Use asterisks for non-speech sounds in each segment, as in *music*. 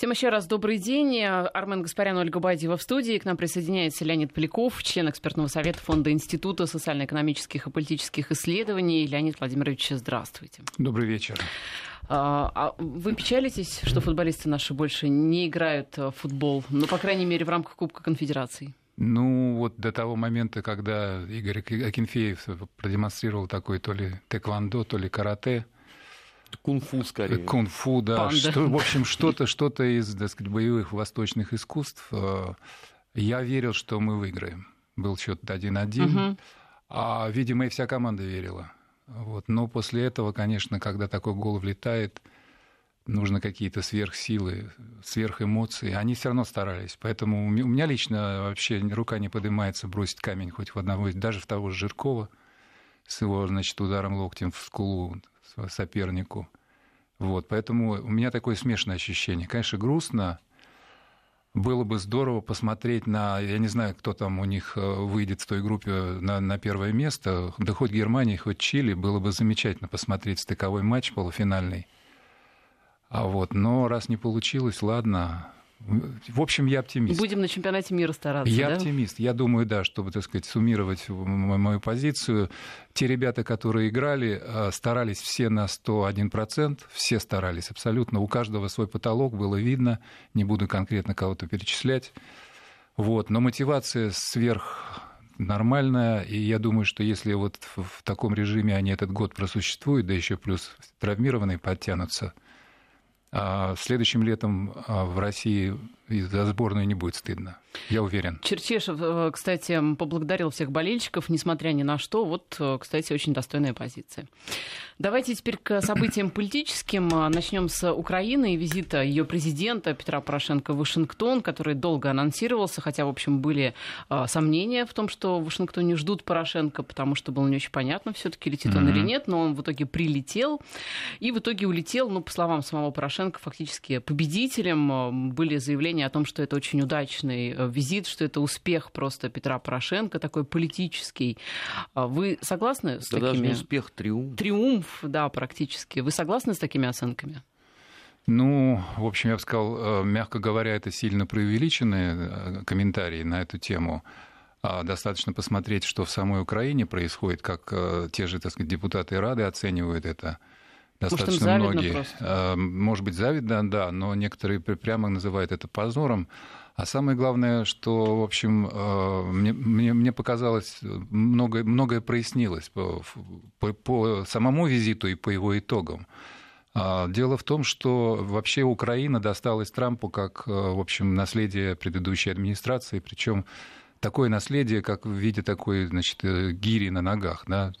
Всем еще раз добрый день. Армен Гаспарян, Ольга Бадьева в студии. К нам присоединяется Леонид Поляков, член экспертного совета Фонда Института социально-экономических и политических исследований. Леонид Владимирович, здравствуйте. Добрый вечер. А, а вы печалитесь, что футболисты наши больше не играют в футбол, ну, по крайней мере, в рамках Кубка конфедерации? Ну, вот до того момента, когда Игорь Акинфеев продемонстрировал такой то ли тэквондо, то ли карате, Кунг-фу скорее. Кунг-фу, да. Что, в общем, что-то что из так сказать, боевых восточных искусств. Э, я верил, что мы выиграем. Был счет 1-1. Угу. А, видимо, и вся команда верила. Вот. Но после этого, конечно, когда такой гол влетает, нужно какие-то сверхсилы, сверхэмоции. Они все равно старались. Поэтому у меня лично вообще рука не поднимается бросить камень хоть в одного, даже в того же Жиркова с его, значит, ударом локтем в скулу сопернику. Вот, поэтому у меня такое смешанное ощущение. Конечно, грустно. Было бы здорово посмотреть на, я не знаю, кто там у них э, выйдет в той группе на, на первое место, да хоть Германия, хоть Чили, было бы замечательно посмотреть стыковой матч полуфинальный. А вот, но раз не получилось, ладно, в общем, я оптимист. Будем на чемпионате мира стараться. Я да? оптимист. Я думаю, да, чтобы, так сказать, суммировать мою позицию. Те ребята, которые играли, э, старались все на 101%, все старались абсолютно. У каждого свой потолок было видно. Не буду конкретно кого-то перечислять. Вот. Но мотивация сверх нормальная, и я думаю, что если вот в таком режиме они этот год просуществуют, да еще плюс травмированные подтянутся, следующим летом а, в России за сборную не будет стыдно. Я уверен. Черчешев, э, кстати, поблагодарил всех болельщиков, несмотря ни на что. Вот, э, кстати, очень достойная позиция. Давайте теперь к событиям политическим. Начнем с Украины и визита ее президента Петра Порошенко в Вашингтон, который долго анонсировался, хотя, в общем, были э, сомнения в том, что в Вашингтоне ждут Порошенко, потому что было не очень понятно, все-таки летит он mm-hmm. или нет, но он в итоге прилетел и в итоге улетел, ну, по словам самого Порошенко, фактически победителем. Были заявления о том, что это очень удачный э, визит, что это успех просто Петра Порошенко, такой политический. А вы согласны с да такими... даже не успех, триумф. Триумф, да, практически. Вы согласны с такими оценками? Ну, в общем, я бы сказал, э, мягко говоря, это сильно преувеличенные э, комментарии на эту тему. А достаточно посмотреть, что в самой Украине происходит, как те же, так сказать, депутаты Рады оценивают это достаточно Может, многие. Просто. А, может быть, завидно, да, но некоторые прямо называют это позором. А самое главное, что, в общем, а, мне, мне, мне показалось, многое, многое прояснилось по, по, по самому визиту и по его итогам. А, дело в том, что вообще Украина досталась Трампу как, в общем, наследие предыдущей администрации, причем такое наследие, как в виде такой, значит, э, гири на ногах, да,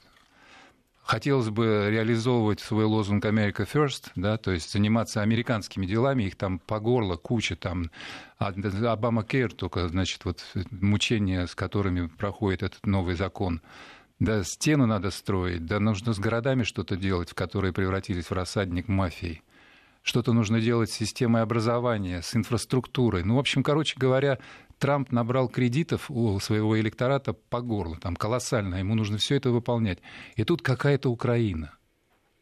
Хотелось бы реализовывать свой лозунг America First, да, то есть заниматься американскими делами, их там по горло, куча там, Обама Кейр только, значит, вот мучения, с которыми проходит этот новый закон. Да, стену надо строить, да нужно с городами что-то делать, в которые превратились в рассадник мафии что-то нужно делать с системой образования, с инфраструктурой. Ну, в общем, короче говоря, Трамп набрал кредитов у своего электората по горло, там колоссально, ему нужно все это выполнять. И тут какая-то Украина.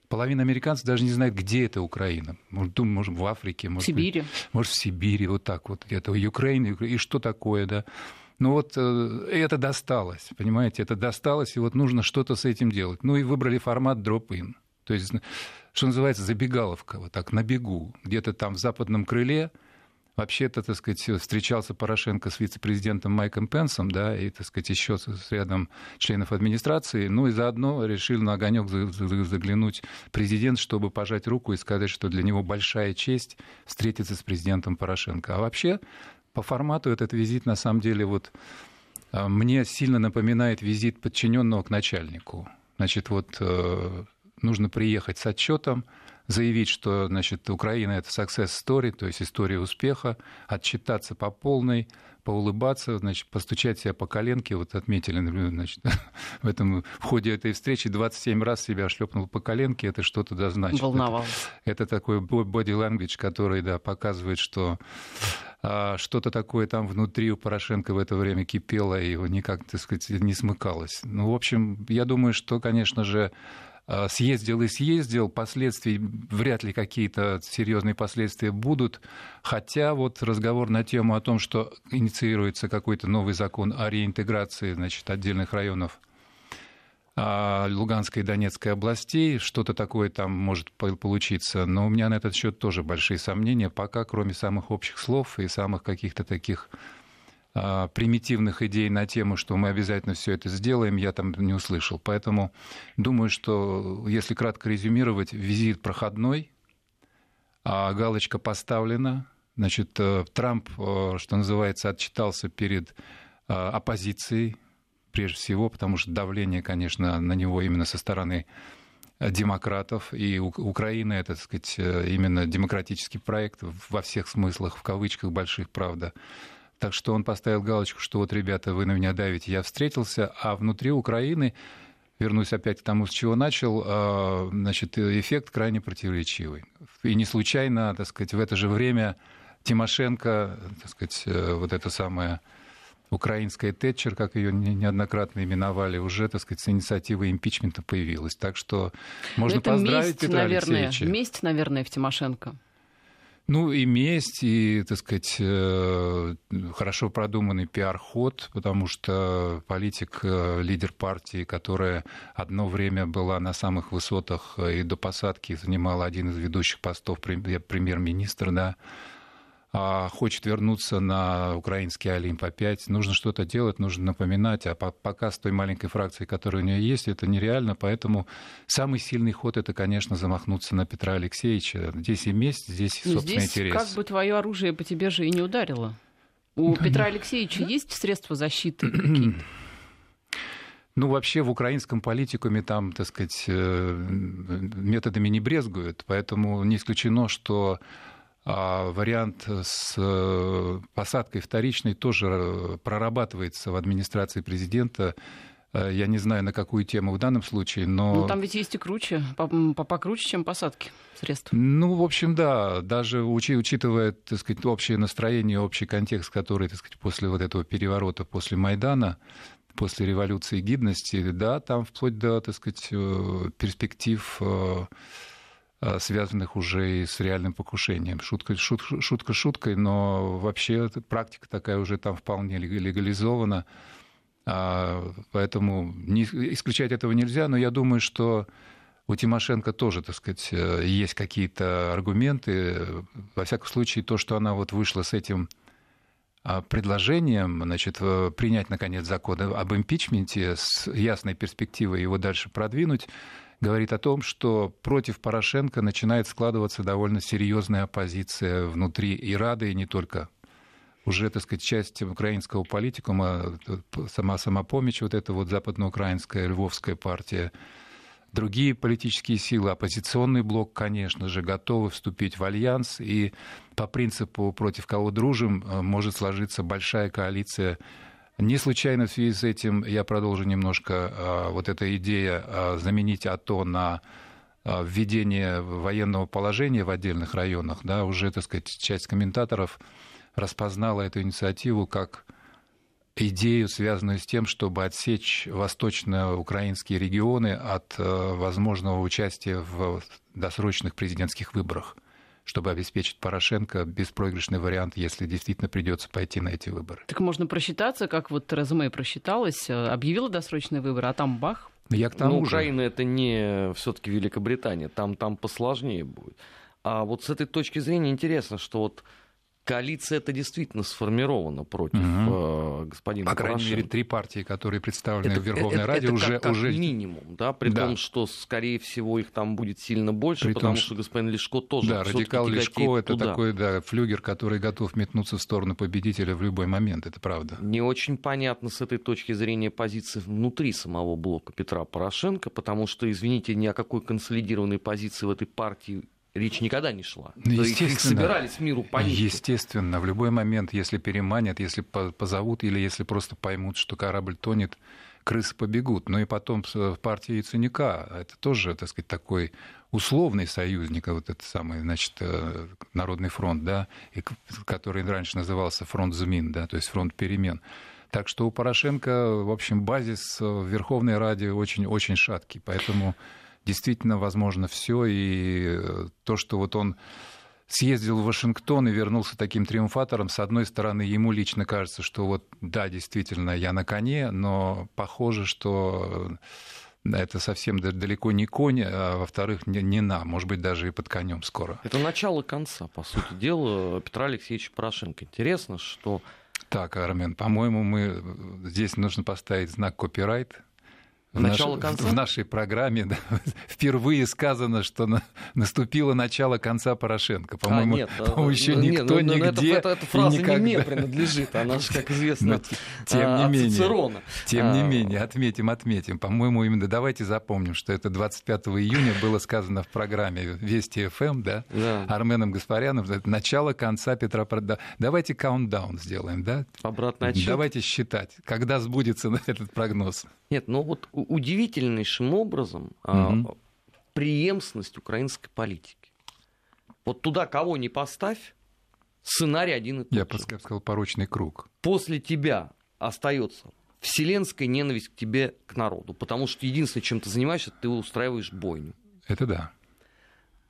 Половина американцев даже не знает, где это Украина. Может, может в Африке, может, в Сибири. может, в Сибири, вот так вот. Это Украина, и что такое, да. Ну вот э, это досталось, понимаете, это досталось, и вот нужно что-то с этим делать. Ну и выбрали формат drop-in. То есть, что называется, забегаловка, вот так, на бегу. Где-то там в западном крыле Вообще-то, так сказать, встречался Порошенко с вице-президентом Майком Пенсом, да, и, так сказать, еще с рядом членов администрации, ну и заодно решил на огонек заглянуть президент, чтобы пожать руку и сказать, что для него большая честь встретиться с президентом Порошенко. А вообще, по формату этот визит, на самом деле, вот а, мне сильно напоминает визит подчиненного к начальнику. Значит, вот э, нужно приехать с отчетом, заявить, что значит, Украина это success story, то есть история успеха, отчитаться по полной, поулыбаться, значит, постучать себя по коленке, вот отметили, значит, *laughs* в этом в ходе этой встречи 27 раз себя шлепнул по коленке, это что-то да значит. Волновал. Это, это такой body language, который, да, показывает, что а, что-то такое там внутри у Порошенко в это время кипело, и его никак, так сказать, не смыкалось. Ну, в общем, я думаю, что, конечно же, съездил и съездил, последствий вряд ли какие-то серьезные последствия будут. Хотя вот разговор на тему о том, что инициируется какой-то новый закон о реинтеграции значит, отдельных районов а, Луганской и Донецкой областей, что-то такое там может получиться. Но у меня на этот счет тоже большие сомнения, пока кроме самых общих слов и самых каких-то таких примитивных идей на тему, что мы обязательно все это сделаем, я там не услышал. Поэтому думаю, что если кратко резюмировать, визит проходной, а галочка поставлена. Значит, э, Трамп, э, что называется, отчитался перед э, оппозицией, прежде всего, потому что давление, конечно, на него именно со стороны демократов, и Украина это, так сказать, именно демократический проект во всех смыслах, в кавычках больших, правда. Так что он поставил галочку, что вот, ребята, вы на меня давите, я встретился, а внутри Украины, вернусь опять к тому, с чего начал, а, значит, эффект крайне противоречивый. И не случайно, так сказать, в это же время Тимошенко, так сказать, э, вот это самое украинская Тэтчер, как ее неоднократно именовали, уже, так сказать, с инициативой импичмента появилась. Так что можно это поздравить месть, Петра наверное, Алексеевича. Месть, наверное, в Тимошенко. Ну, и месть, и, так сказать, э, хорошо продуманный пиар-ход, потому что политик, э, лидер партии, которая одно время была на самых высотах э, и до посадки занимала один из ведущих постов премьер-министра, да, хочет вернуться на украинский Олимп опять, нужно что-то делать, нужно напоминать, а пока с той маленькой фракцией, которая у нее есть, это нереально, поэтому самый сильный ход это, конечно, замахнуться на Петра Алексеевича. Здесь и месть, здесь и собственный здесь интерес. как бы твое оружие по тебе же и не ударило. У да, Петра Алексеевича да? есть средства защиты *clears throat* какие-то? Ну, вообще в украинском политикуме там, так сказать, э, методами не брезгуют, поэтому не исключено, что а вариант с э, посадкой вторичной тоже э, прорабатывается в администрации президента. Э, я не знаю, на какую тему в данном случае, но... Ну, там ведь есть и круче, покруче, чем посадки средств. Ну, в общем, да, даже учи, учитывая, так сказать, общее настроение, общий контекст, который, так сказать, после вот этого переворота, после Майдана, после революции гидности, да, там вплоть до, так сказать, перспектив связанных уже и с реальным покушением. Шутка, шут, шутка шуткой, но вообще практика такая уже там вполне легализована. А, поэтому не, исключать этого нельзя, но я думаю, что у Тимошенко тоже, так сказать, э, есть какие-то аргументы. Во всяком случае, то, что она вот вышла с этим а, предложением значит, принять, наконец, закон об импичменте с ясной перспективой его дальше продвинуть, говорит о том, что против Порошенко начинает складываться довольно серьезная оппозиция внутри и Рады, и не только. Уже, так сказать, часть украинского политикума, сама самопомощь, вот эта вот западноукраинская львовская партия, другие политические силы, оппозиционный блок, конечно же, готовы вступить в альянс, и по принципу «против кого дружим» э, может сложиться большая коалиция не случайно в связи с этим я продолжу немножко а, вот эта идея а, заменить АТО на а, введение военного положения в отдельных районах, да, уже, так сказать, часть комментаторов распознала эту инициативу как идею, связанную с тем, чтобы отсечь восточноукраинские регионы от возможного участия в досрочных президентских выборах чтобы обеспечить Порошенко беспроигрышный вариант, если действительно придется пойти на эти выборы. Так можно просчитаться, как вот Тереза Мэй просчиталась, э, объявила досрочные выборы, а там бах. Я к тому Но Украина это не все-таки Великобритания, там, там посложнее будет. А вот с этой точки зрения интересно, что вот коалиция это действительно сформирована против угу. господина По крайней мере, три партии, которые представлены это, в Верховной это, Раде, это уже, как, как уже... минимум, да, при да. том, что, скорее всего, их там будет сильно больше, при потому том, что господин Лешко тоже Да, радикал Лешко — это туда. такой да, флюгер, который готов метнуться в сторону победителя в любой момент, это правда. Не очень понятно с этой точки зрения позиции внутри самого блока Петра Порошенко, потому что, извините, ни о какой консолидированной позиции в этой партии речь никогда не шла. Ну, естественно, их собирались миру понять. Естественно, в любой момент, если переманят, если позовут или если просто поймут, что корабль тонет, крысы побегут. Ну и потом в партии Яценюка, это тоже, так сказать, такой условный союзник, вот этот самый, значит, э, Народный фронт, да, который раньше назывался фронт Змин, да, то есть фронт перемен. Так что у Порошенко, в общем, базис в Верховной Раде очень-очень шаткий, поэтому действительно возможно все, и то, что вот он съездил в Вашингтон и вернулся таким триумфатором. С одной стороны, ему лично кажется, что вот да, действительно, я на коне, но похоже, что это совсем далеко не конь, а во-вторых, не, не на, может быть, даже и под конем скоро. Это начало конца, по сути дела, Петра Алексеевича Порошенко. Интересно, что... Так, Армен, по-моему, мы здесь нужно поставить знак копирайт, в, начало наш, конца? в нашей программе *laughs* да, впервые сказано, что на, наступило начало конца Порошенко. По-моему, а, нет, по еще ну, никто нет, ну, нигде это, это, фраза и никогда... не мне принадлежит, она же, как известно, *laughs* Но, тем а, не менее, Цицерона. Тем не А, менее, отметим, отметим. По-моему, именно давайте запомним, что это 25 июня было сказано в программе Вести ФМ, да, Да. Арменом Гаспаряном, начало конца Петра Прода. Давайте каунтдаун сделаем, да? Обратный отсчет. Давайте считать, когда сбудется *laughs* этот прогноз. Нет, ну вот удивительнейшим образом Мгм. преемственность украинской политики. Вот туда кого не поставь, сценарий один и тот Я же. бы сказал, порочный круг. После тебя остается вселенская ненависть к тебе, к народу. Потому что единственное, чем ты занимаешься, ты устраиваешь бойню. Это да.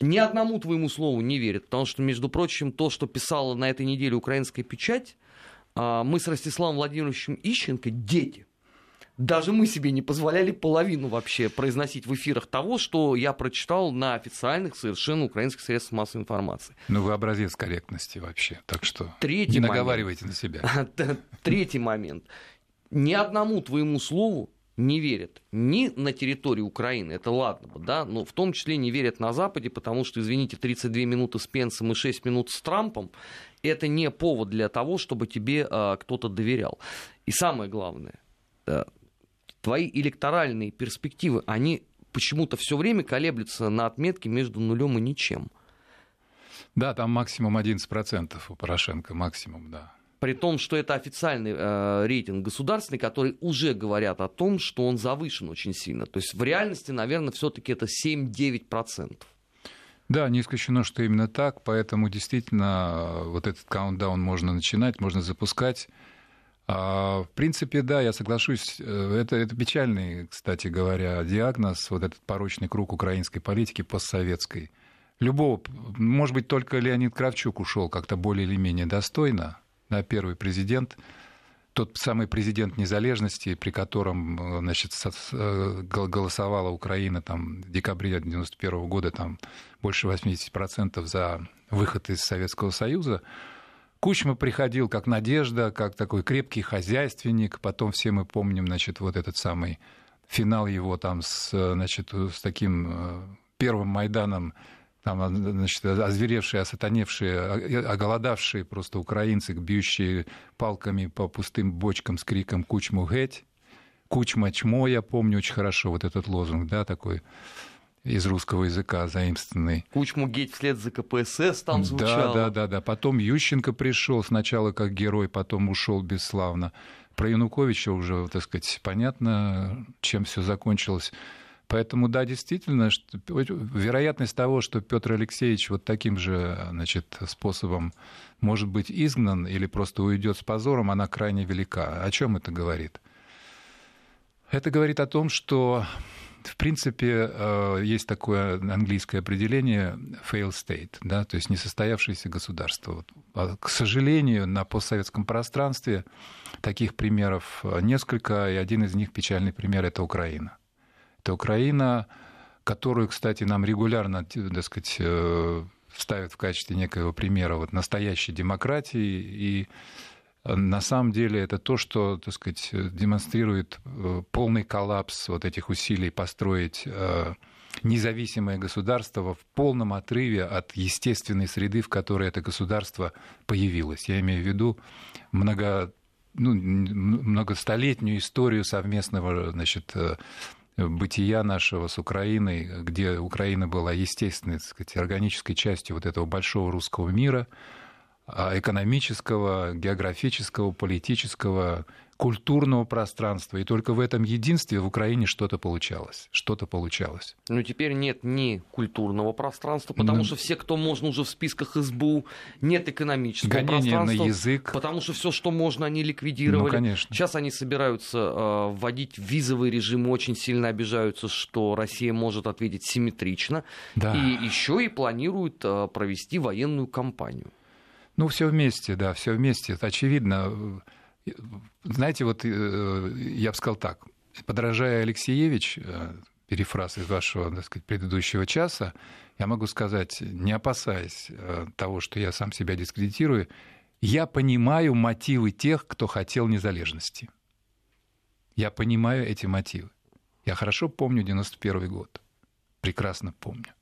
Ни одному твоему слову не верят, потому что, между прочим, то, что писала на этой неделе украинская печать, а, мы с Ростиславом Владимировичем Ищенко дети. Даже мы себе не позволяли половину вообще произносить в эфирах того, что я прочитал на официальных совершенно украинских средствах массовой информации. Ну, вы образец корректности вообще. Так что Третий не момент. наговаривайте на себя. *laughs* Третий момент. Ни одному твоему слову не верят ни на территории Украины, это ладно бы, да, но в том числе не верят на Западе, потому что, извините, 32 минуты с Пенсом и 6 минут с Трампом, это не повод для того, чтобы тебе а, кто-то доверял. И самое главное, да, твои электоральные перспективы, они почему-то все время колеблются на отметке между нулем и ничем. Да, там максимум 11% у Порошенко, максимум, да. При том, что это официальный э, рейтинг государственный, который уже говорят о том, что он завышен очень сильно. То есть в реальности, наверное, все-таки это 7-9%. Да, не исключено, что именно так, поэтому действительно э, вот этот каунтдаун можно начинать, можно запускать. А, В принципе, да, я соглашусь. Э, Это, это печальный, кстати говоря, диагноз, вот этот порочный круг украинской политики постсоветской. Любого, может быть, только Леонид Кравчук ушел как-то более или менее достойно, да, первый президент, тот самый президент незалежности, при котором э, значит, э, гол- голосовала Украина там, в декабре 1991 года там, больше 80% за выход из Советского Союза. Кучма приходил как надежда, как такой крепкий хозяйственник. Потом все мы помним значит, вот этот самый финал его там с, э, значит, с таким э, первым Майданом там, а, значит, озверевшие, осатаневшие, о- оголодавшие просто украинцы, бьющие палками по пустым бочкам с криком «Кучму геть!» «Кучма чмо», я помню очень хорошо, вот этот лозунг, да, такой из русского языка заимствованный. Кучму геть вслед за КПСС там звучало. Да, да, да, да. Потом Ющенко пришел сначала как герой, потом ушел бесславно. Про Януковича уже, так сказать, понятно, чем все закончилось. Поэтому, да, действительно, что, вероятность того, что Петр Алексеевич вот таким же значит, способом может быть изгнан или просто уйдет с позором, она крайне велика. О чем это говорит? Это говорит о том, что в принципе, э, есть такое английское определение fail state, да, то есть несостоявшееся государство. А, К сожалению, на постсоветском пространстве таких примеров э, несколько, и один из них печальный пример – это Украина. Это Украина, которую, кстати, нам регулярно, так сказать, э, ставят в качестве некоего примера вот, настоящей демократии и на самом деле это то, что, так сказать, демонстрирует э, полный коллапс вот этих усилий построить э, независимое государство в полном отрыве от естественной среды, в которой это государство появилось. Я имею в виду много, ну, многостолетнюю историю совместного значит, э, бытия нашего с Украиной, где Украина была естественной, так сказать, органической частью вот этого большого русского мира – экономического, географического, политического, культурного пространства. И только в этом единстве в Украине что-то получалось. Что-то получалось. Но теперь нет ни культурного пространства, потому ну, что все, кто можно уже в списках СБУ, нет экономического гонение пространства. на язык. Потому что все, что можно, они ликвидировали. Ну, конечно. Сейчас они собираются э, вводить визовый режим, очень сильно обижаются, что Россия может ответить симметрично. Да. И еще и планируют э, провести военную кампанию. Ну, все вместе, да, все вместе. Это очевидно знаете, вот э, я бы сказал так, подражая Алексеевич, э, перефраз из вашего, так сказать, предыдущего часа, я могу сказать, не опасаясь э, того, что я сам себя дискредитирую, я понимаю мотивы тех, кто хотел незалежности. Я понимаю эти мотивы. Я хорошо помню 91 год. Прекрасно помню.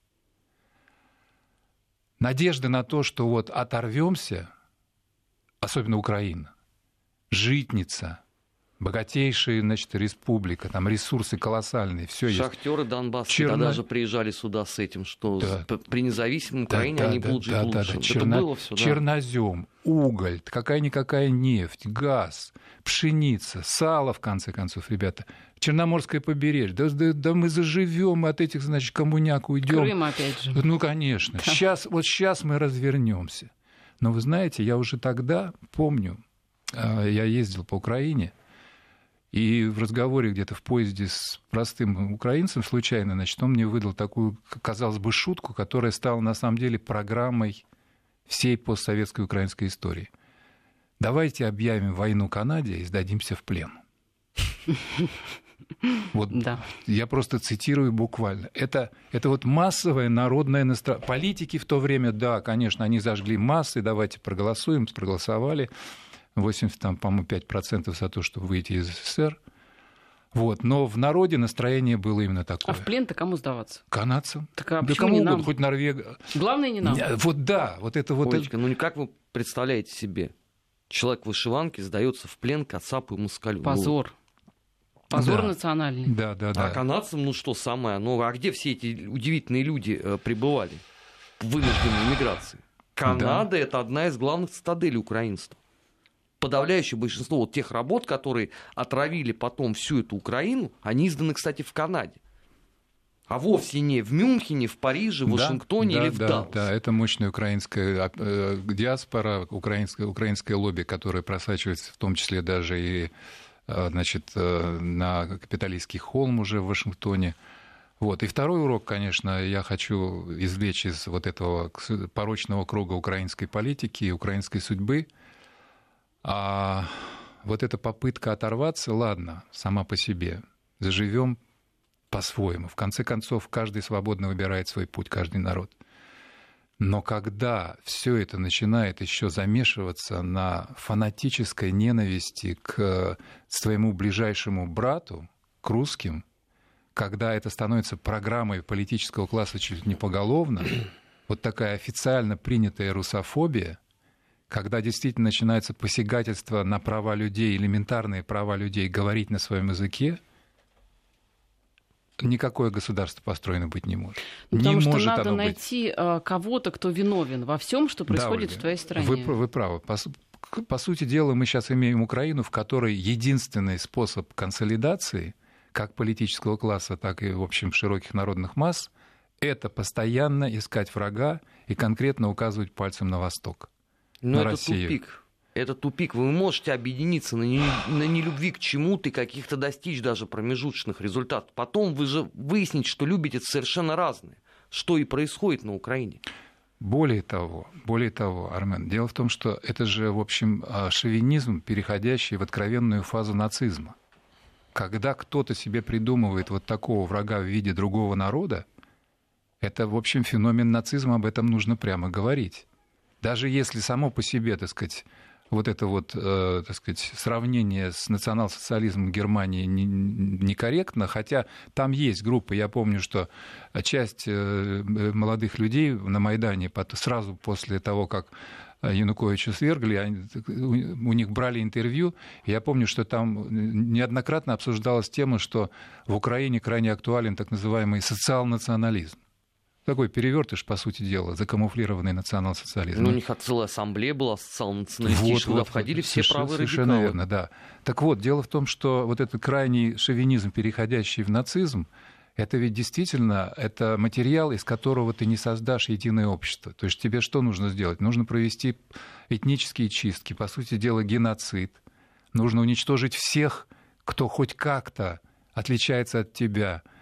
Надежда на то, что вот оторвемся, особенно Украина, житница, богатейшая, значит, республика, там ресурсы колоссальные, все есть. Шахтеры Донбасса Черно... даже приезжали сюда с этим, что да. при независимой Украине да, они да, будут жить да, лучше. Да, да. Черно... было все, да? Чернозем, уголь, какая-никакая нефть, газ, пшеница, сало, в конце концов, ребята. Черноморское побережье. Да, да, да мы заживем от этих, значит, коммуняк уйдем. Крым, опять же. Ну, конечно. Да. Сейчас, вот сейчас мы развернемся. Но вы знаете, я уже тогда помню, а, я ездил по Украине, и в разговоре где-то в поезде с простым украинцем случайно, значит, он мне выдал такую, казалось бы, шутку, которая стала на самом деле программой всей постсоветской украинской истории. Давайте объявим войну Канаде и сдадимся в плен. Вот да. я просто цитирую буквально. Это, это вот массовое народное настроение. Политики в то время, да, конечно, они зажгли массы, давайте проголосуем, проголосовали. 80, там, по-моему, 5% за то, чтобы выйти из СССР. Вот. Но в народе настроение было именно такое. А в плен-то кому сдаваться? Канадцам. Так, а да кому угодно, хоть Норвега. Главное не нам. Вот да, вот это вот... Олечка, ну как вы представляете себе? Человек в вышиванке сдается в плен Кацапу и Москалю. Позор. Позор да. национальный. Да, да, да. А канадцам, ну что самое? Ну а где все эти удивительные люди э, пребывали? Вынужденной миграции. Канада да. это одна из главных цитаделей украинства подавляющее большинство вот тех работ, которые отравили потом всю эту Украину, они изданы, кстати, в Канаде. А вовсе не в Мюнхене, в Париже, в Вашингтоне да, или да, в да, Далласе. Да, это мощная украинская э, диаспора, украинское, украинское лобби, которое просачивается в том числе даже и э, значит, э, на капиталистский холм уже в Вашингтоне. Вот. И второй урок, конечно, я хочу извлечь из вот этого порочного круга украинской политики и украинской судьбы – а вот эта попытка оторваться, ладно, сама по себе, заживем по-своему. В конце концов, каждый свободно выбирает свой путь, каждый народ. Но когда все это начинает еще замешиваться на фанатической ненависти к своему ближайшему брату, к русским, когда это становится программой политического класса чуть не поголовно, вот такая официально принятая русофобия – когда действительно начинается посягательство на права людей, элементарные права людей говорить на своем языке, никакое государство построено быть не может. Ну, потому не что может надо найти быть. А, кого-то, кто виновен во всем, что происходит да, в твоей стране. Вы, вы правы. По, по сути дела, мы сейчас имеем Украину, в которой единственный способ консолидации как политического класса, так и, в общем, широких народных масс, это постоянно искать врага и конкретно указывать пальцем на Восток. Но на это Россию. тупик. Это тупик. Вы можете объединиться на, не, на нелюбви к чему-то и каких-то достичь даже промежуточных результатов. Потом вы же выясните, что любите совершенно разные. Что и происходит на Украине. Более того, более того, Армен, дело в том, что это же, в общем, а, шовинизм, переходящий в откровенную фазу нацизма. Когда кто-то себе придумывает вот такого врага в виде другого народа, это, в общем, феномен нацизма, об этом нужно прямо говорить. Даже если само по себе, так сказать, вот это вот, э, так сказать, сравнение с национал-социализмом Германии некорректно, хотя там есть группы, я помню, что часть э, молодых людей на Майдане сразу после того, как Януковича свергли, у них брали интервью. Я помню, что там неоднократно обсуждалась тема, что в Украине крайне актуален так называемый социал-национализм. Такой перевертыш, по сути дела, закамуфлированный национал-социализм. Ну, у них целая ассамблея была социал-националистическая, вот, куда вот, входили все правые Совершенно радикалы. верно, да. Так вот, дело в том, что вот этот крайний шовинизм, переходящий в нацизм, это ведь действительно это материал, из которого ты не создашь единое общество. То есть тебе что нужно сделать? Нужно провести этнические чистки, по сути дела геноцид. Нужно уничтожить всех, кто хоть как-то отличается от тебя –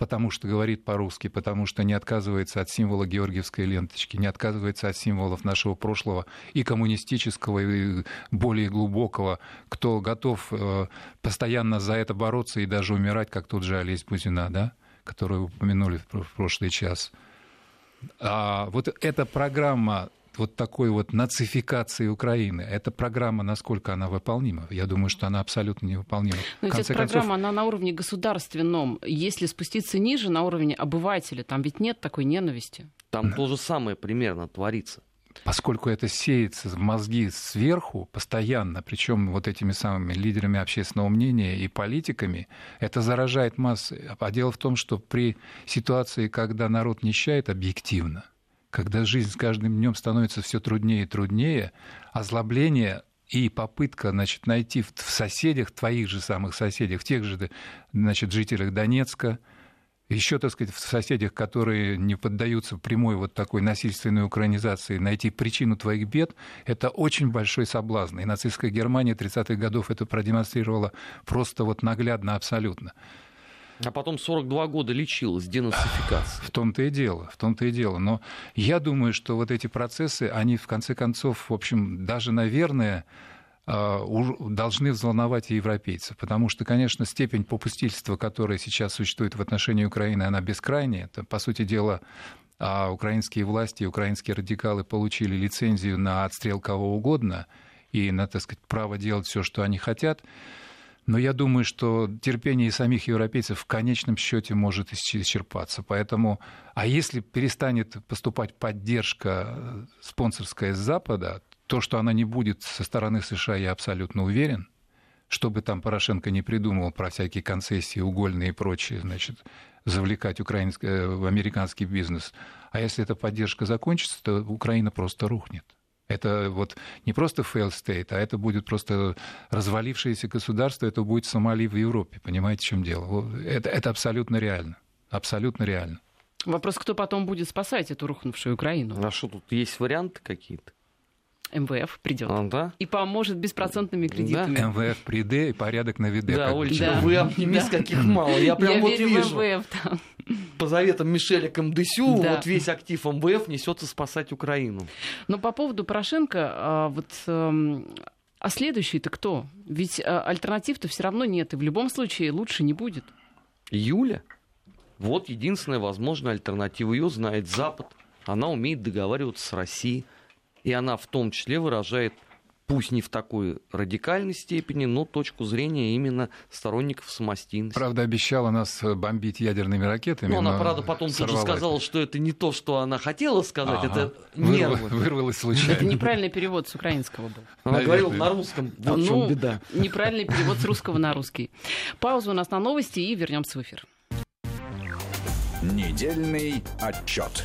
потому что говорит по-русски, потому что не отказывается от символа георгиевской ленточки, не отказывается от символов нашего прошлого и коммунистического, и более глубокого, кто готов э, постоянно за это бороться и даже умирать, как тот же Олесь Бузина, да, которую упомянули в прошлый час. А вот эта программа вот такой вот нацификации Украины. Эта программа, насколько она выполнима? Я думаю, что она абсолютно невыполнима. Но ведь эта концов... программа, она на уровне государственном. Если спуститься ниже, на уровне обывателя, там ведь нет такой ненависти. Там да. то же самое примерно творится. Поскольку это сеется в мозги сверху постоянно, причем вот этими самыми лидерами общественного мнения и политиками, это заражает массы. А дело в том, что при ситуации, когда народ нищает объективно, когда жизнь с каждым днем становится все труднее и труднее, озлобление и попытка значит, найти в соседях, твоих же самых соседях, в тех же значит, жителях Донецка, еще, так сказать, в соседях, которые не поддаются прямой вот такой насильственной украинизации, найти причину твоих бед, это очень большой соблазн. И нацистская Германия 30-х годов это продемонстрировала просто вот наглядно абсолютно. А потом 42 года лечилась денацификация. В том-то и дело, в том-то и дело. Но я думаю, что вот эти процессы, они в конце концов, в общем, даже, наверное, а, должны взволновать и европейцев, потому что, конечно, степень попустительства, которая сейчас существует в отношении Украины, она бескрайняя. Это, по сути дела, а, украинские власти, украинские радикалы получили лицензию на отстрел кого угодно и на, так сказать, право делать все, что они хотят. Но я думаю, что терпение самих европейцев в конечном счете может исчерпаться. Поэтому, а если перестанет поступать поддержка э, спонсорская с Запада, то, что она не будет со стороны США, я абсолютно уверен. Что бы там Порошенко не придумал про всякие концессии, угольные и прочие, значит, завлекать украинский, э, американский бизнес. А если эта поддержка закончится, то Украина просто рухнет. Это вот не просто fail state, а это будет просто развалившееся государство, это будет Сомали в Европе. Понимаете, в чем дело? Это, это абсолютно реально. Абсолютно реально. Вопрос, кто потом будет спасать эту рухнувшую Украину? А что тут есть варианты какие-то? МВФ придет а, да? и поможет беспроцентными кредитами. Да. МВФ приде и порядок на виде. Да, Олечка, да. вы оптимист да. каких мало. Я прям Я вот верю вижу. в МВФ там. По заветам Мишеля Камдысю да. вот весь актив МВФ несется спасать Украину. Но по поводу Порошенко, а, вот эм, а следующий-то кто? Ведь а, альтернатив-то все равно нет, и в любом случае лучше не будет. Юля? Вот единственная возможная альтернатива. Ее знает Запад. Она умеет договариваться с Россией. И она в том числе выражает пусть не в такой радикальной степени, но точку зрения именно сторонников самостийности. Правда, обещала нас бомбить ядерными ракетами. Ну, но она, правда, потом тут же сказала, это. что это не то, что она хотела сказать, ага. это нервы. Вырвалось, вырвалось случайно. Это неправильный перевод с украинского был. Она Наверное. говорила на русском, вот ну, чем беда. *laughs* Неправильный перевод с русского на русский. Пауза у нас на новости и вернемся в эфир. Недельный отчет.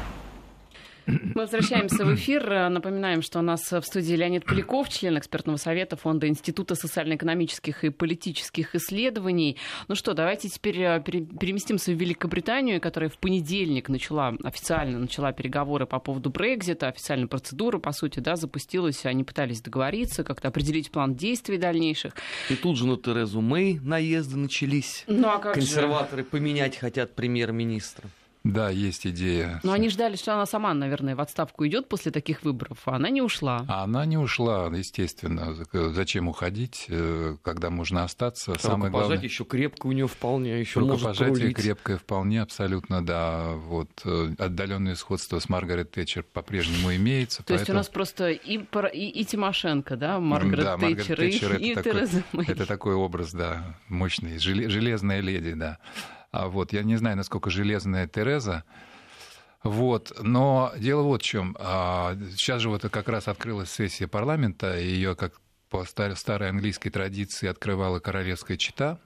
Мы возвращаемся в эфир. Напоминаем, что у нас в студии Леонид Поляков, член экспертного совета Фонда Института социально-экономических и политических исследований. Ну что, давайте теперь э, переместимся в Великобританию, которая в понедельник начала, официально начала переговоры по поводу Брекзита, официальная процедура, по сути, да, запустилась. Они пытались договориться, как-то определить план действий дальнейших. И тут же на Терезу Мэй наезды начались. Ну, а как Консерваторы же? поменять хотят премьер-министра. Да, есть идея. Но они ждали, что она сама, наверное, в отставку идет после таких выборов, а она не ушла. А она не ушла, естественно. Зачем уходить, э, когда можно остаться? Самое главное... еще крепко у нее вполне, еще Рукопожатие крепкое вполне, абсолютно, да. Вот э, отдаленное сходство с Маргарет Тэтчер по-прежнему имеется. То поэтому... есть у нас просто и, и, и Тимошенко, да, Маргарет да, Тэтчер, Маргарет Тэтчер и, и такой, Тереза Мэй. Это такой образ, да, мощный, железная леди, да. А вот, я не знаю, насколько железная Тереза. Вот. Но дело вот в чем. А, сейчас же вот как раз открылась сессия парламента, и ее, как по старой английской традиции, открывала королевская чита.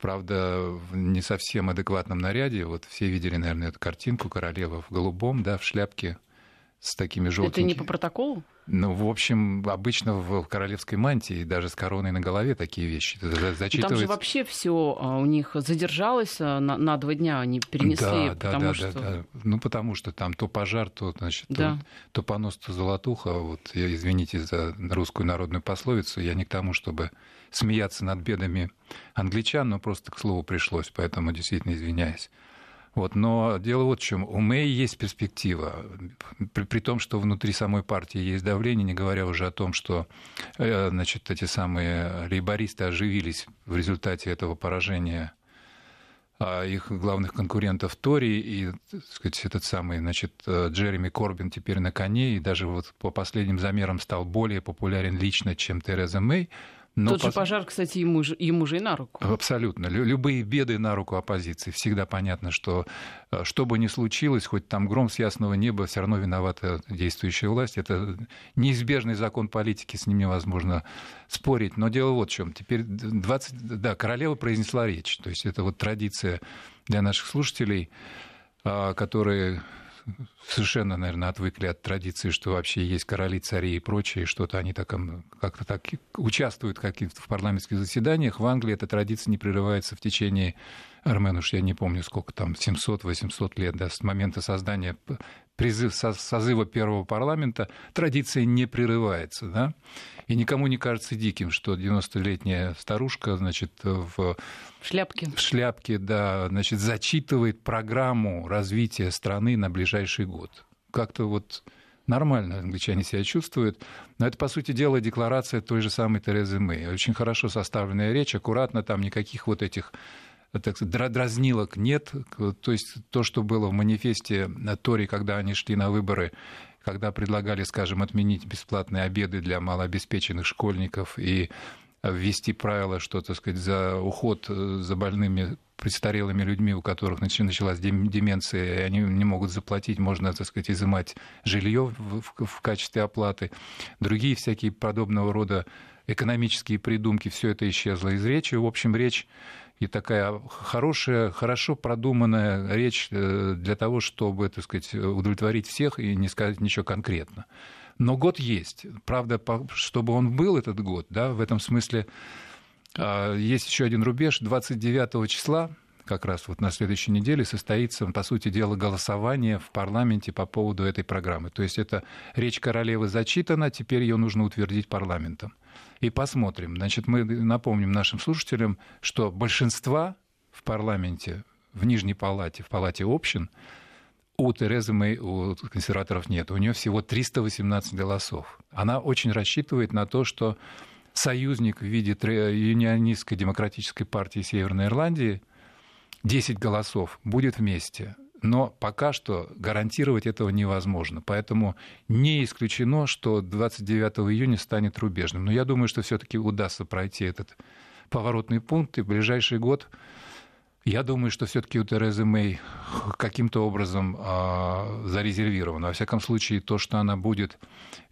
правда, в не совсем адекватном наряде. Вот все видели, наверное, эту картинку королева в голубом, да, в шляпке с такими желтыми. Это не по протоколу? Ну, в общем, обычно в королевской мантии, даже с короной на голове такие вещи зачитывается. Там же вообще все а, у них задержалось а, на, на два дня, они перенесли, да, потому да, что... Да, да. Ну, потому что там то пожар, то, значит, да. то, то понос, то золотуха. Вот, я, извините за русскую народную пословицу, я не к тому, чтобы смеяться над бедами англичан, но просто к слову пришлось, поэтому действительно извиняюсь. Вот, но дело вот в чем. У Мэй есть перспектива, при, при том, что внутри самой партии есть давление, не говоря уже о том, что э, значит, эти самые лейбористы оживились в результате этого поражения а их главных конкурентов Тори и, так сказать, этот самый, значит, э, Джереми Корбин теперь на коне, и даже вот по последним замерам стал более популярен лично, чем Тереза Мэй. Но Тот же пос... пожар, кстати, ему же, ему же и на руку. Абсолютно. Любые беды на руку оппозиции. Всегда понятно, что э, что бы ни случилось, хоть там гром с ясного неба, все равно виновата действующая власть. Это неизбежный закон политики, с ним невозможно спорить. Но дело вот в чем. Теперь 20... Да, королева произнесла речь. То есть это вот традиция для наших слушателей, а, которые совершенно, наверное, отвыкли от традиции, что вообще есть короли, цари и прочее, что-то они так, как-то так участвуют каких-то в парламентских заседаниях. В Англии эта традиция не прерывается в течение, Армен, уж я не помню, сколько там, 700-800 лет, да, с момента создания призыв созыва первого парламента, традиция не прерывается, да, и никому не кажется диким, что 90-летняя старушка, значит, в шляпке. в шляпке, да, значит, зачитывает программу развития страны на ближайший год. Как-то вот нормально англичане себя чувствуют. Но это, по сути дела, декларация той же самой Терезы Мэй. Очень хорошо составленная речь, аккуратно, там никаких вот этих так сказать, дразнилок нет. То есть то, что было в манифесте Тори, когда они шли на выборы, когда предлагали, скажем, отменить бесплатные обеды для малообеспеченных школьников и ввести правила, что, так сказать, за уход за больными престарелыми людьми, у которых началась деменция, и они не могут заплатить, можно, так сказать, изымать жилье в качестве оплаты. Другие всякие подобного рода экономические придумки, все это исчезло из речи. В общем, речь и такая хорошая, хорошо продуманная речь э, для того, чтобы, так сказать, удовлетворить всех и не сказать ничего конкретно. Но год есть. Правда, чтобы он был этот год, да, в этом смысле а, есть еще один рубеж. 29 числа, как раз вот на следующей неделе, состоится, по сути дела, голосование в парламенте по поводу этой программы. То есть это речь королевы зачитана, теперь ее нужно утвердить парламентом и посмотрим. Значит, мы напомним нашим слушателям, что большинства в парламенте, в Нижней палате, в палате общин, у Терезы Мэй, у консерваторов нет. У нее всего 318 голосов. Она очень рассчитывает на то, что союзник в виде юнионистской демократической партии Северной Ирландии 10 голосов будет вместе но пока что гарантировать этого невозможно. Поэтому не исключено, что 29 июня станет рубежным. Но я думаю, что все-таки удастся пройти этот поворотный пункт, и в ближайший год я думаю, что все-таки у Терезы Мэй каким-то образом э, зарезервировано. Во всяком случае, то, что она будет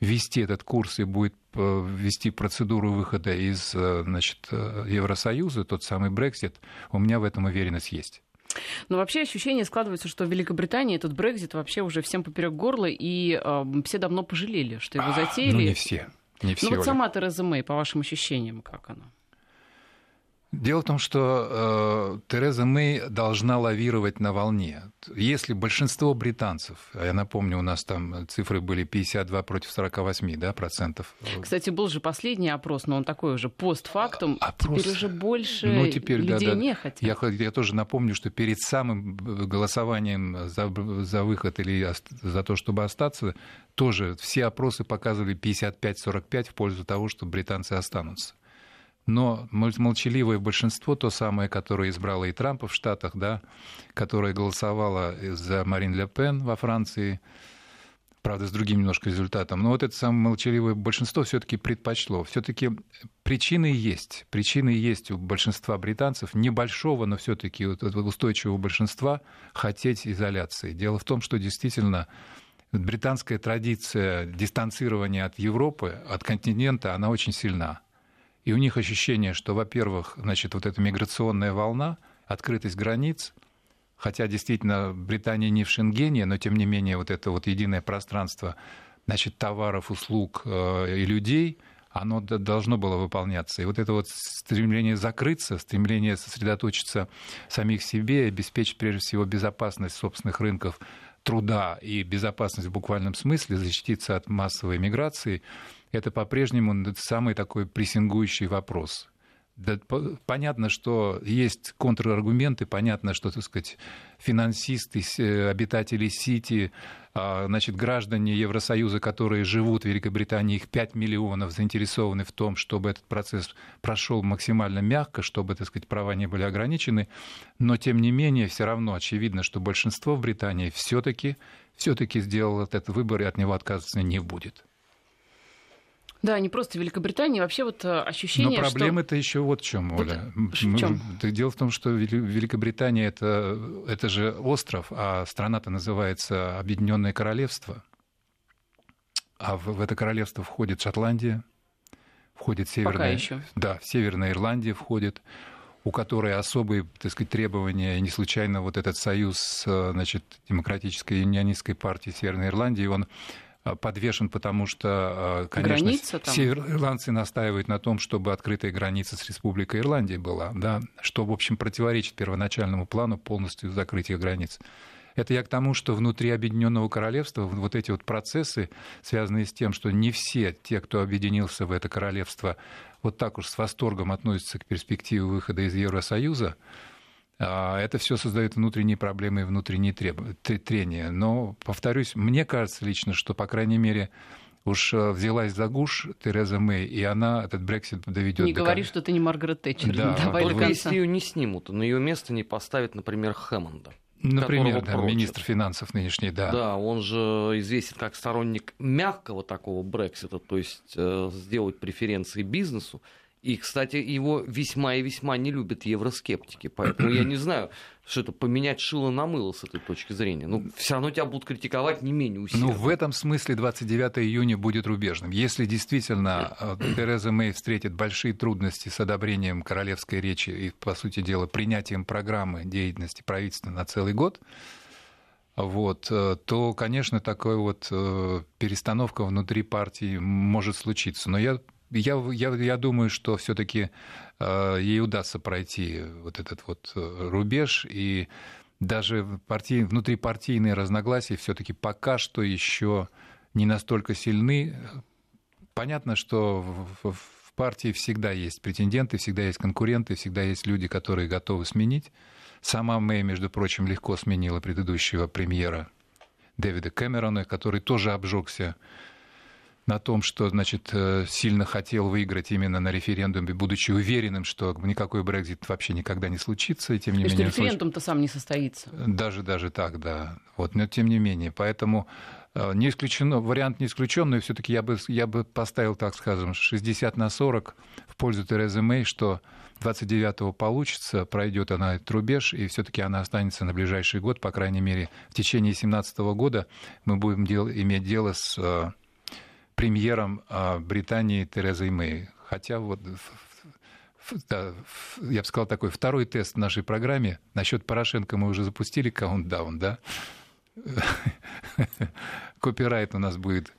вести этот курс и будет э, вести процедуру выхода из э, значит, э, Евросоюза, тот самый Брексит, у меня в этом уверенность есть. Но вообще ощущение складывается, что в Великобритании этот Брекзит вообще уже всем поперек горла, и э, все давно пожалели, что его затеяли. Ну, не все. Не все. Ну, вот сама Тереза Мэй, по вашим ощущениям, как она? Дело в том, что э, Тереза Мэй должна лавировать на волне. Если большинство британцев, а я напомню, у нас там цифры были 52 против 48 да, процентов. Кстати, был же последний опрос, но он такой уже постфактум. Опрос... Теперь уже больше ну, теперь, людей да, да. не хотят. Я, я тоже напомню, что перед самым голосованием за, за выход или за то, чтобы остаться, тоже все опросы показывали 55-45 в пользу того, что британцы останутся. Но молчаливое большинство, то самое, которое избрало и Трампа в Штатах, да, которое голосовало за Марин Ле Пен во Франции, правда, с другим немножко результатом. Но вот это самое молчаливое большинство все-таки предпочло. Все-таки причины есть. Причины есть у большинства британцев, небольшого, но все-таки устойчивого большинства хотеть изоляции. Дело в том, что действительно британская традиция дистанцирования от Европы, от континента, она очень сильна. И у них ощущение, что, во-первых, значит, вот эта миграционная волна, открытость границ, хотя действительно Британия не в Шенгене, но тем не менее вот это вот единое пространство значит, товаров, услуг э, и людей, оно должно было выполняться. И вот это вот стремление закрыться, стремление сосредоточиться самих себе, обеспечить прежде всего безопасность собственных рынков труда и безопасность в буквальном смысле, защититься от массовой миграции, это по-прежнему самый такой прессингующий вопрос. Да, понятно, что есть контраргументы, понятно, что, так сказать, финансисты, э, обитатели Сити, а, значит, граждане Евросоюза, которые живут в Великобритании, их 5 миллионов, заинтересованы в том, чтобы этот процесс прошел максимально мягко, чтобы, так сказать, права не были ограничены. Но, тем не менее, все равно очевидно, что большинство в Британии все-таки все-таки сделало этот выбор и от него отказываться не будет. Да, не просто Великобритания, вообще вот э, ощущение, Но проблема-то что... еще вот в чем, Оля. Вот, в чем? Дело в том, что Великобритания это, это же остров, а страна-то называется Объединенное Королевство. А в, в это королевство входит Шотландия, входит Северная... Пока еще. Да, Северная Ирландия входит у которой особые, так сказать, требования, и не случайно вот этот союз, э, значит, демократической юнионистской партии Северной Ирландии, он подвешен, потому что, э, конечно, граница североирландцы настаивают на том, чтобы открытая граница с Республикой Ирландия была, да, что, в общем, противоречит первоначальному плану полностью закрытия границ. Это я к тому, что внутри Объединенного Королевства вот эти вот процессы, связанные с тем, что не все те, кто объединился в это королевство, вот так уж с восторгом относятся к перспективе выхода из Евросоюза, это все создает внутренние проблемы и внутренние треб... трения. Но, повторюсь, мне кажется лично, что, по крайней мере, уж э, взялась за гуш Тереза Мэй, и она этот Брексит доведет. Не до говори, что ты не Маргарет Тэтчер. Да. Давай Только если ее не снимут, на ее место не поставят, например, Хэммонда. Например, да, министр финансов нынешний, да. Да, он же известен как сторонник мягкого такого Брексита, то есть э, сделать преференции бизнесу. И, кстати, его весьма и весьма не любят евроскептики. Поэтому я не знаю, что это поменять шило на мыло с этой точки зрения. Ну, все равно тебя будут критиковать не менее усиленно. Ну, в этом смысле 29 июня будет рубежным. Если действительно э, Тереза Мэй встретит большие трудности с одобрением королевской речи и, по сути дела, принятием программы деятельности правительства на целый год, вот, э, то, конечно, такая вот э, перестановка внутри партии может случиться. Но я я, я, я думаю, что все-таки э, ей удастся пройти вот этот вот э, рубеж, и даже партий, внутрипартийные разногласия все-таки пока что еще не настолько сильны. Понятно, что в, в партии всегда есть претенденты, всегда есть конкуренты, всегда есть люди, которые готовы сменить. Сама Мэй, между прочим, легко сменила предыдущего премьера Дэвида Кэмерона, который тоже обжегся на том, что, значит, э, сильно хотел выиграть именно на референдуме, будучи уверенным, что никакой Брекзит вообще никогда не случится, и тем не То менее... референдум-то сам не состоится. Даже, даже так, да. Вот, но тем не менее, поэтому э, не исключено, вариант не исключен, но все-таки я бы, я бы поставил, так скажем, 60 на 40 в пользу Терезы Мэй, что 29-го получится, пройдет она этот рубеж, и все-таки она останется на ближайший год, по крайней мере, в течение 2017 года мы будем дел, иметь дело с э, премьером а, Британии Терезой Мэй. Хотя вот да, я бы сказал такой второй тест в нашей программе. Насчет Порошенко мы уже запустили каунтдаун, да? *laughs* Копирайт у нас будет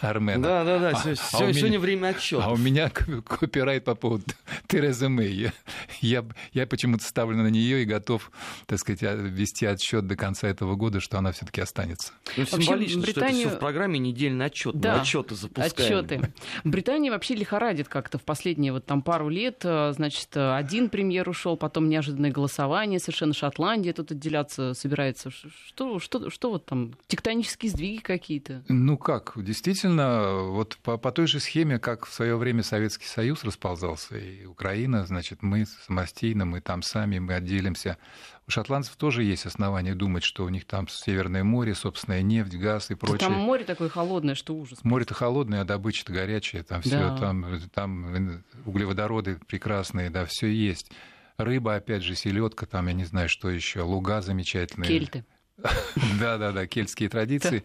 Армена. Да, да, да. А, сегодня, а сегодня меня, время отчета. А у меня копирайт по поводу *laughs* Терезы Мэй. Я, я, я почему-то ставлю на нее и готов, так сказать, вести отсчет до конца этого года, что она все-таки останется. Ну, символично, Британию... что это все в программе недельный отчет. Да, отчеты запускаем. Отчеты. *laughs* Британия вообще лихорадит как-то в последние вот там пару лет. Э, значит, один премьер ушел, потом неожиданное голосование, совершенно Шотландия тут отделяться собирается. Что, что, что вот там, тектонические сдвиги какие-то? Ну как, действительно, вот по, по той же схеме, как в свое время Советский Союз расползался, и Украина, значит, мы самостийно, мы там сами, мы отделимся. У шотландцев тоже есть основания думать, что у них там Северное море, собственная нефть, газ и прочее. Там море такое холодное, что ужас. Море-то холодное, а добыча-то горячая, там все, да. там, там углеводороды прекрасные, да, все есть. Рыба, опять же, селедка, там, я не знаю, что еще, луга замечательные. Кельты. Да, да, да, кельтские традиции.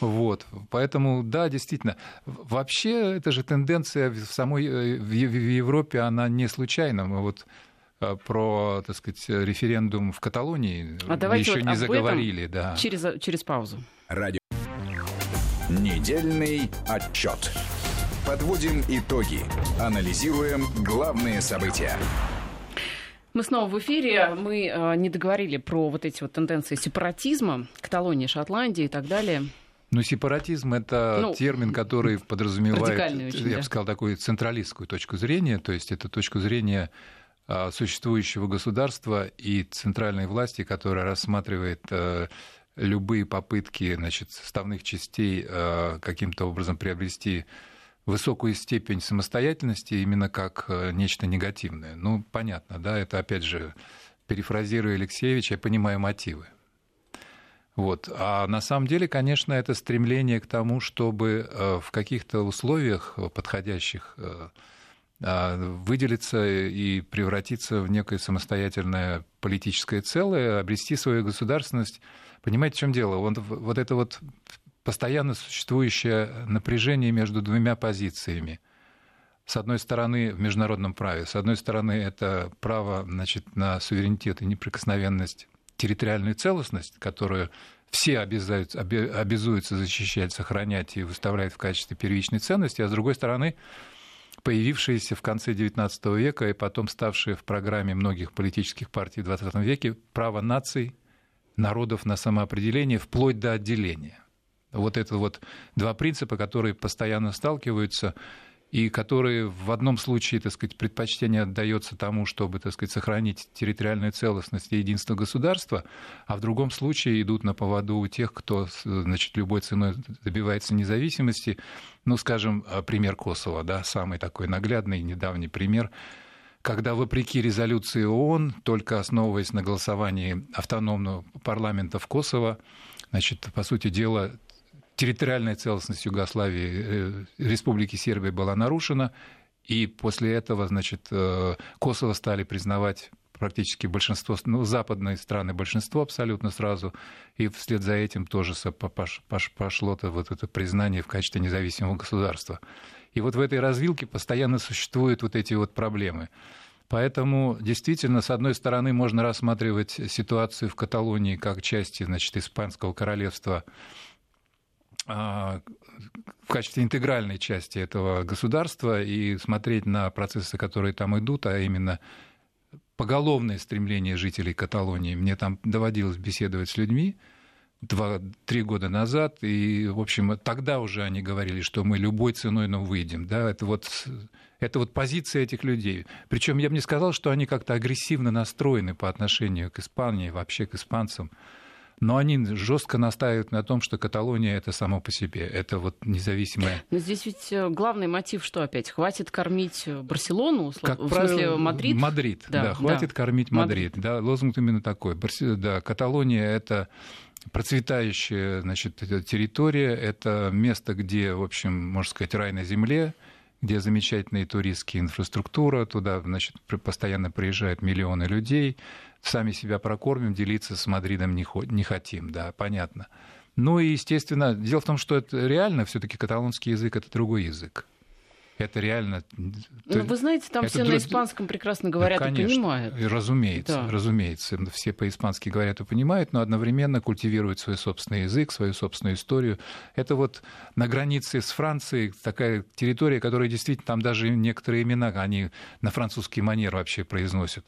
Вот. Поэтому, да, действительно. Вообще, это же тенденция в самой э, в Европе, она не случайна. Мы вот э, про, так сказать, референдум в Каталонии а давайте еще вот не заговорили. Да. Через, через паузу. Радио. Недельный отчет. Подводим итоги. Анализируем главные события. Мы снова в эфире. Мы э, не договорили про вот эти вот тенденции сепаратизма, Каталонии, Шотландии и так далее. Ну, сепаратизм это ну, термин, который подразумевает, очень, я бы сказал, такую централистскую точку зрения, то есть это точку зрения а, существующего государства и центральной власти, которая рассматривает а, любые попытки значит, составных частей а, каким-то образом приобрести высокую степень самостоятельности именно как э, нечто негативное. Ну, понятно, да, это опять же, перефразируя Алексеевича, я понимаю мотивы. Вот. А на самом деле, конечно, это стремление к тому, чтобы э, в каких-то условиях подходящих э, а, выделиться и превратиться в некое самостоятельное политическое целое, обрести свою государственность. Понимаете, в чем дело? Вот, вот это вот постоянно существующее напряжение между двумя позициями. С одной стороны, в международном праве, с одной стороны, это право значит, на суверенитет и неприкосновенность, территориальную целостность, которую все обязуются, обязуются защищать, сохранять и выставляют в качестве первичной ценности, а с другой стороны, появившиеся в конце XIX века и потом ставшие в программе многих политических партий в XX веке право наций, народов на самоопределение вплоть до отделения. Вот это вот два принципа, которые постоянно сталкиваются и которые в одном случае, так сказать, предпочтение отдается тому, чтобы, так сказать, сохранить территориальную целостность и единство государства, а в другом случае идут на поводу у тех, кто, значит, любой ценой добивается независимости. Ну, скажем, пример Косово, да, самый такой наглядный недавний пример, когда, вопреки резолюции ООН, только основываясь на голосовании автономного парламента в Косово, значит, по сути дела, территориальная целостность Югославии, э, Республики Сербия была нарушена, и после этого, значит, э, Косово стали признавать практически большинство, ну, западные страны большинство абсолютно сразу, и вслед за этим тоже пошло-то вот это признание в качестве независимого государства. И вот в этой развилке постоянно существуют вот эти вот проблемы. Поэтому действительно, с одной стороны, можно рассматривать ситуацию в Каталонии как части значит, Испанского королевства в качестве интегральной части этого государства и смотреть на процессы, которые там идут, а именно поголовное стремление жителей Каталонии. Мне там доводилось беседовать с людьми два-три года назад, и, в общем, тогда уже они говорили, что мы любой ценой, но выйдем. Да? Это, вот, это вот позиция этих людей. Причем я бы не сказал, что они как-то агрессивно настроены по отношению к Испании, вообще к испанцам но они жестко настаивают на том, что Каталония это само по себе, это вот независимая. Но здесь ведь э, главный мотив что опять? Хватит кормить э, Барселону, как в правило, смысле Мадрид? Мадрид, да, да хватит да. кормить Мадрид, Мадрид. Да, лозунг именно такой. Барси... Да, Каталония это процветающая значит, территория, это место, где, в общем, можно сказать, рай на земле, где замечательная туристская инфраструктура, туда значит, постоянно приезжают миллионы людей, сами себя прокормим, делиться с Мадридом не, не хотим, да, понятно. Ну и, естественно, дело в том, что это реально все-таки каталонский язык это другой язык. Это реально... Ну, вы знаете, там все друг... на испанском прекрасно говорят конечно, и понимают. Разумеется, да. разумеется. Все по-испански говорят и понимают, но одновременно культивируют свой собственный язык, свою собственную историю. Это вот на границе с Францией такая территория, которая действительно, там даже некоторые имена, они на французский манер вообще произносят.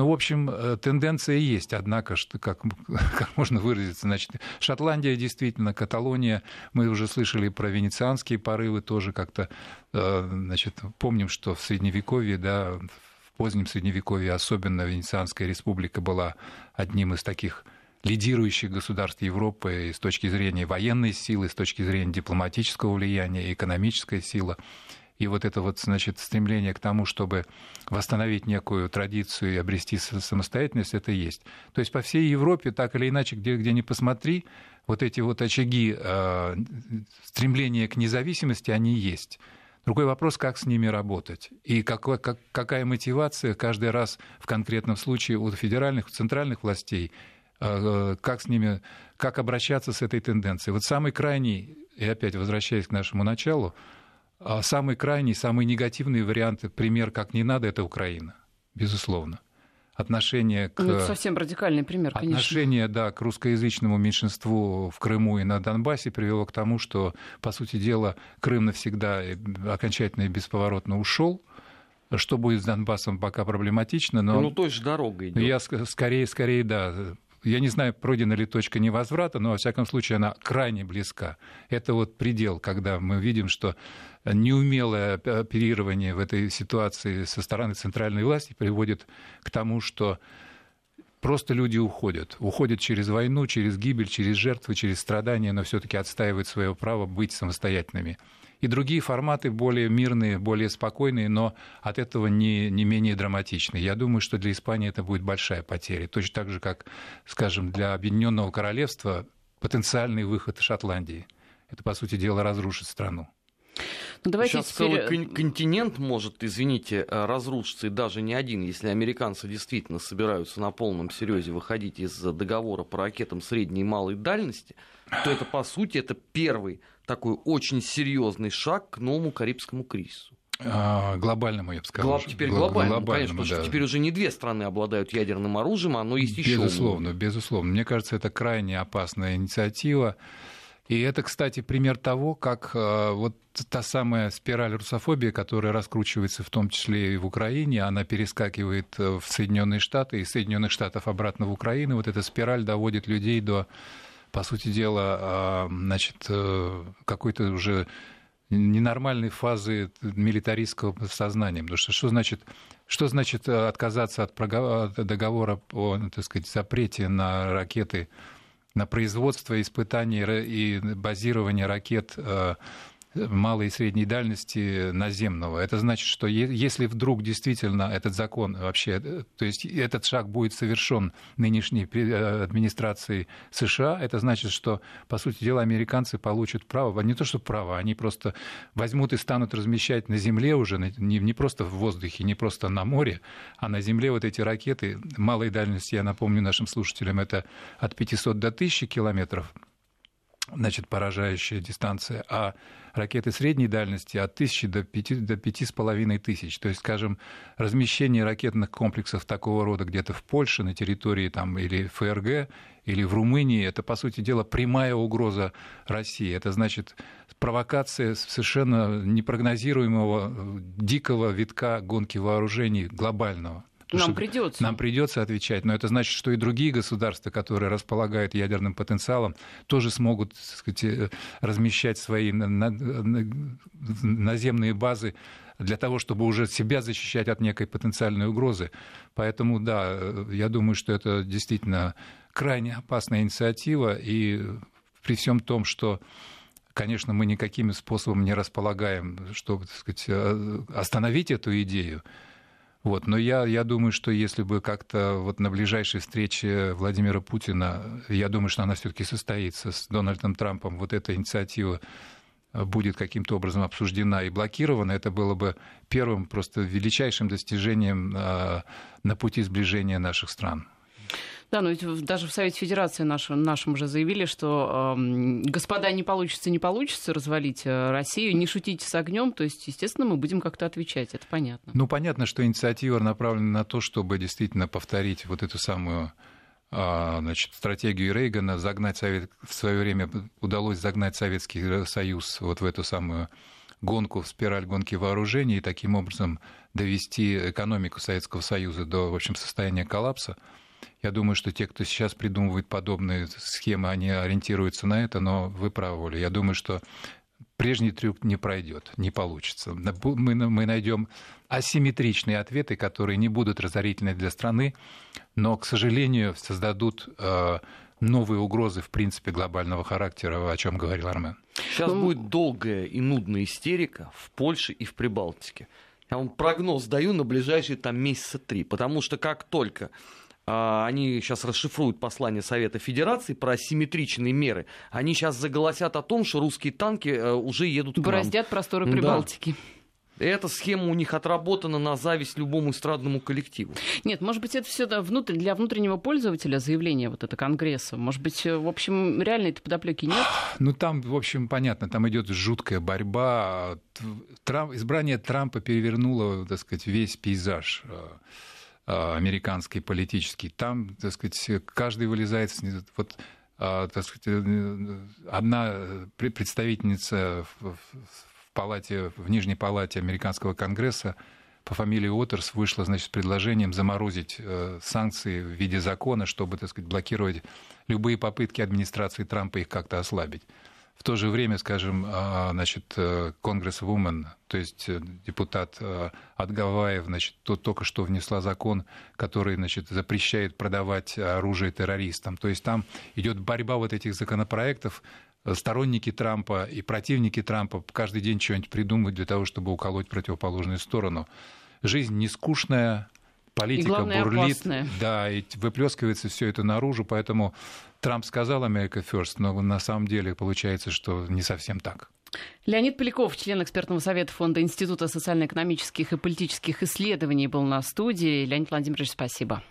Ну, в общем, э, тенденция есть, однако, что, как, *laughs* как можно выразиться, значит, Шотландия действительно, Каталония, мы уже слышали про венецианские порывы тоже как-то, э, значит, помним, что в Средневековье, да, в позднем Средневековье особенно Венецианская республика была одним из таких лидирующих государств Европы с точки зрения военной силы, с точки зрения дипломатического влияния, экономическая сила. И вот это вот, значит, стремление к тому, чтобы восстановить некую традицию и обрести самостоятельность, это есть. То есть по всей Европе, так или иначе, где, где ни посмотри, вот эти вот очаги э, стремления к независимости, они есть. Другой вопрос, как с ними работать. И какой, как, какая мотивация каждый раз в конкретном случае у федеральных, центральных властей э, как с ними, как обращаться с этой тенденцией. Вот самый крайний, и опять возвращаясь к нашему началу, а самый крайний, самый негативный вариант, пример, как не надо, это Украина, безусловно отношение к... Ну, это совсем радикальный пример, конечно. Отношение, да, к русскоязычному меньшинству в Крыму и на Донбассе привело к тому, что, по сути дела, Крым навсегда окончательно и бесповоротно ушел. Что будет с Донбассом, пока проблематично, но... Ну, той же дорогой идет. Я скорее, скорее, да, я не знаю, пройдена ли точка невозврата, но, во всяком случае, она крайне близка. Это вот предел, когда мы видим, что неумелое оперирование в этой ситуации со стороны центральной власти приводит к тому, что просто люди уходят. Уходят через войну, через гибель, через жертвы, через страдания, но все-таки отстаивают свое право быть самостоятельными. И другие форматы более мирные, более спокойные, но от этого не, не менее драматичные. Я думаю, что для Испании это будет большая потеря. Точно так же, как, скажем, для Объединенного Королевства потенциальный выход из Шотландии. Это, по сути дела, разрушит страну. Ну, давайте Сейчас теперь... целый кон- континент может, извините, э, разрушиться, и даже не один, если американцы действительно собираются на полном серьезе выходить из договора по ракетам средней и малой дальности, то это, по сути, это первый такой очень серьезный шаг к новому Карибскому кризису. А, глобальному, я бы сказал. Глоб, теперь глобальному, глобальному конечно, потому да. что теперь уже не две страны обладают ядерным оружием, а оно есть еще. Безусловно, безусловно. Мне кажется, это крайне опасная инициатива. И это, кстати, пример того, как э, вот та самая спираль русофобии, которая раскручивается в том числе и в Украине, она перескакивает э, в Соединенные Штаты, из Соединенных Штатов обратно в Украину. Вот эта спираль доводит людей до, по сути дела, э, значит, какой-то уже ненормальной фазы милитаристского сознания. Потому что что значит, что значит отказаться от договора о, так сказать, запрете на ракеты на производство, испытание и базирование ракет э, малой и средней дальности наземного. Это значит, что если вдруг действительно этот закон вообще, э, то есть этот шаг будет совершен нынешней э, администрацией США, это значит, что, по сути дела, американцы получат право, не то что право, они просто возьмут и станут размещать на земле уже, не, не просто в воздухе, не просто на море, а на земле вот эти ракеты малой дальности, я напомню нашим слушателям, это от 500 до 1000 километров, значит, поражающая дистанция, а ракеты средней дальности от 1000 до 5, до 5,5 тысяч. То есть, скажем, размещение ракетных комплексов такого рода где-то в Польше, на территории там, или ФРГ, или в Румынии, это, по сути дела, прямая угроза России. Это значит провокация совершенно непрогнозируемого дикого витка гонки вооружений глобального. Нам придется. Нам придется отвечать, но это значит, что и другие государства, которые располагают ядерным потенциалом, тоже смогут так сказать, э, размещать свои наземные базы для того, чтобы уже себя защищать от некой потенциальной угрозы. Поэтому, да, э, я думаю, что это действительно крайне опасная инициатива, и при всем том, что конечно, мы никаким способом не располагаем, чтобы так сказать, э, остановить эту идею. Вот. Но я, я думаю, что если бы как-то вот на ближайшей встрече Владимира Путина, я думаю, что она все-таки состоится с Дональдом Трампом, вот эта инициатива будет каким-то образом обсуждена и блокирована, это было бы первым просто величайшим достижением а, на пути сближения наших стран. Да, но ведь даже в Совете Федерации нашем, нашем уже заявили, что э, господа, не получится, не получится развалить э, Россию, не шутите с огнем, то есть, естественно, мы будем как-то отвечать, это понятно. Ну, понятно, что инициатива направлена на то, чтобы действительно повторить вот эту самую а, значит, стратегию Рейгана, загнать Совет, в свое время удалось загнать Советский Союз вот в эту самую гонку, в спираль гонки вооружений и таким образом довести экономику Советского Союза до, в общем, состояния коллапса. Я думаю, что те, кто сейчас придумывает подобные схемы, они ориентируются на это, но вы правы, Оля. Я думаю, что прежний трюк не пройдет, не получится. Мы, мы найдем асимметричные ответы, которые не будут разорительны для страны, но, к сожалению, создадут э, новые угрозы, в принципе, глобального характера, о чем говорил Армен. Сейчас ну... будет долгая и нудная истерика в Польше и в Прибалтике. Я вам прогноз даю на ближайшие там месяца три, потому что как только они сейчас расшифруют послание Совета Федерации про асимметричные меры. Они сейчас заголосят о том, что русские танки э, уже едут к Бороздят нам. просторы Прибалтики. Эта схема у них отработана на зависть любому эстрадному коллективу. Нет, может быть, это все внутрь, для внутреннего пользователя заявление вот это Конгресса. Может быть, в общем, реально этой подоплеки нет? *sighs* Ну, там, в общем, понятно, там идет жуткая борьба. Трамп, избрание Трампа перевернуло, так сказать, весь пейзаж э, э, американский политический. Там, так сказать, каждый вылезает... Вот, э, так сказать, одна представительница в палате, в Нижней палате американского конгресса по фамилии Уотерс вышла, значит, с предложением заморозить э, санкции в виде закона, чтобы, так сказать, блокировать любые попытки администрации Трампа их как-то ослабить. В то же время, скажем, э, значит, Конгресс-вумен, то есть э, депутат от Гавайев, значит, только что внесла закон, который, значит, запрещает продавать оружие террористам. То есть там идет борьба вот этих законопроектов, сторонники Трампа и противники Трампа каждый день что-нибудь придумывают для того, чтобы уколоть противоположную сторону. Жизнь не скучная, политика и главное, бурлит, опасная. да, и выплескивается все это наружу, поэтому Трамп сказал Америка First, но на самом деле получается, что не совсем так. Леонид Поляков, член экспертного совета Фонда Института социально-экономических и политических исследований, был на студии. Леонид Владимирович, спасибо.